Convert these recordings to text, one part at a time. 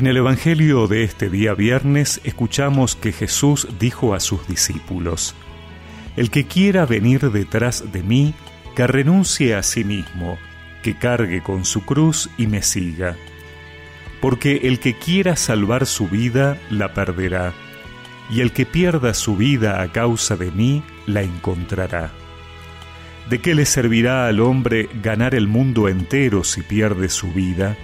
En el Evangelio de este día viernes escuchamos que Jesús dijo a sus discípulos, El que quiera venir detrás de mí, que renuncie a sí mismo, que cargue con su cruz y me siga. Porque el que quiera salvar su vida, la perderá, y el que pierda su vida a causa de mí, la encontrará. ¿De qué le servirá al hombre ganar el mundo entero si pierde su vida?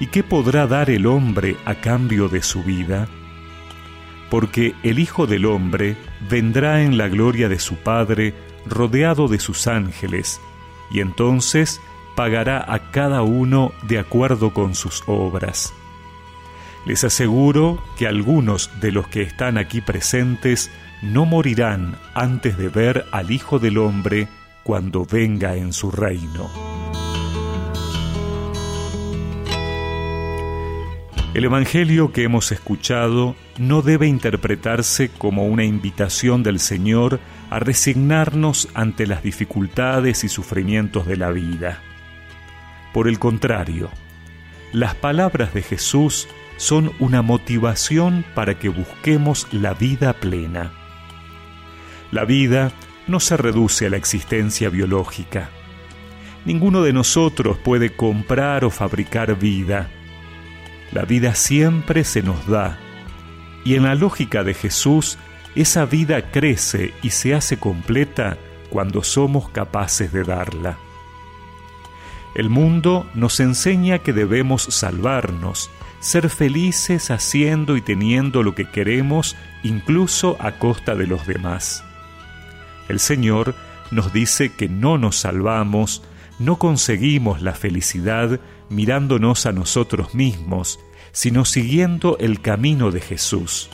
¿Y qué podrá dar el hombre a cambio de su vida? Porque el Hijo del Hombre vendrá en la gloria de su Padre, rodeado de sus ángeles, y entonces pagará a cada uno de acuerdo con sus obras. Les aseguro que algunos de los que están aquí presentes no morirán antes de ver al Hijo del Hombre cuando venga en su reino. El Evangelio que hemos escuchado no debe interpretarse como una invitación del Señor a resignarnos ante las dificultades y sufrimientos de la vida. Por el contrario, las palabras de Jesús son una motivación para que busquemos la vida plena. La vida no se reduce a la existencia biológica. Ninguno de nosotros puede comprar o fabricar vida la vida siempre se nos da, y en la lógica de Jesús, esa vida crece y se hace completa cuando somos capaces de darla. El mundo nos enseña que debemos salvarnos, ser felices haciendo y teniendo lo que queremos, incluso a costa de los demás. El Señor nos dice que no nos salvamos, no conseguimos la felicidad mirándonos a nosotros mismos, sino siguiendo el camino de Jesús.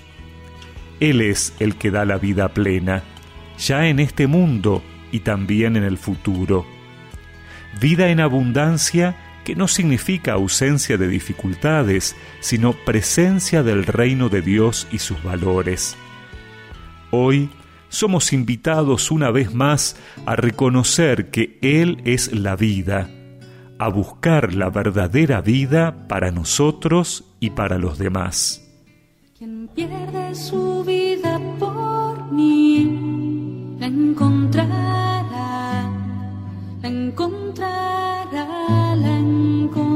Él es el que da la vida plena, ya en este mundo y también en el futuro. Vida en abundancia que no significa ausencia de dificultades, sino presencia del reino de Dios y sus valores. Hoy somos invitados una vez más a reconocer que Él es la vida, a buscar la verdadera vida para nosotros y para los demás. Quien pierde su vida por mí, la encontrará, la encontrará, la encontrará.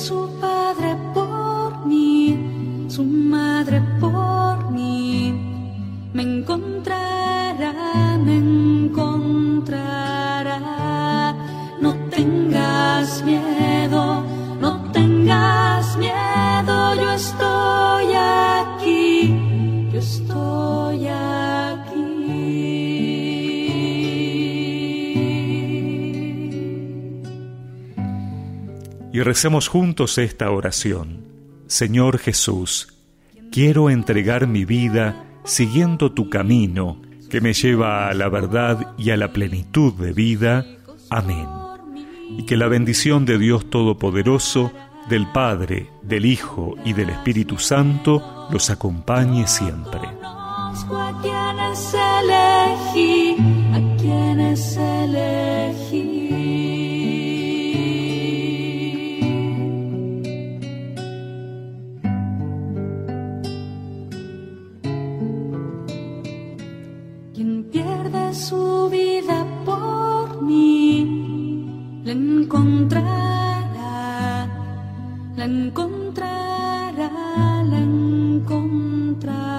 Su padre por mí, su madre por mí, me encontrará, me encontrará. No tengas miedo, Y recemos juntos esta oración. Señor Jesús, quiero entregar mi vida siguiendo tu camino que me lleva a la verdad y a la plenitud de vida. Amén. Y que la bendición de Dios Todopoderoso, del Padre, del Hijo y del Espíritu Santo los acompañe siempre. su vida por mí, la encontrará, la encontrará, la encontrará.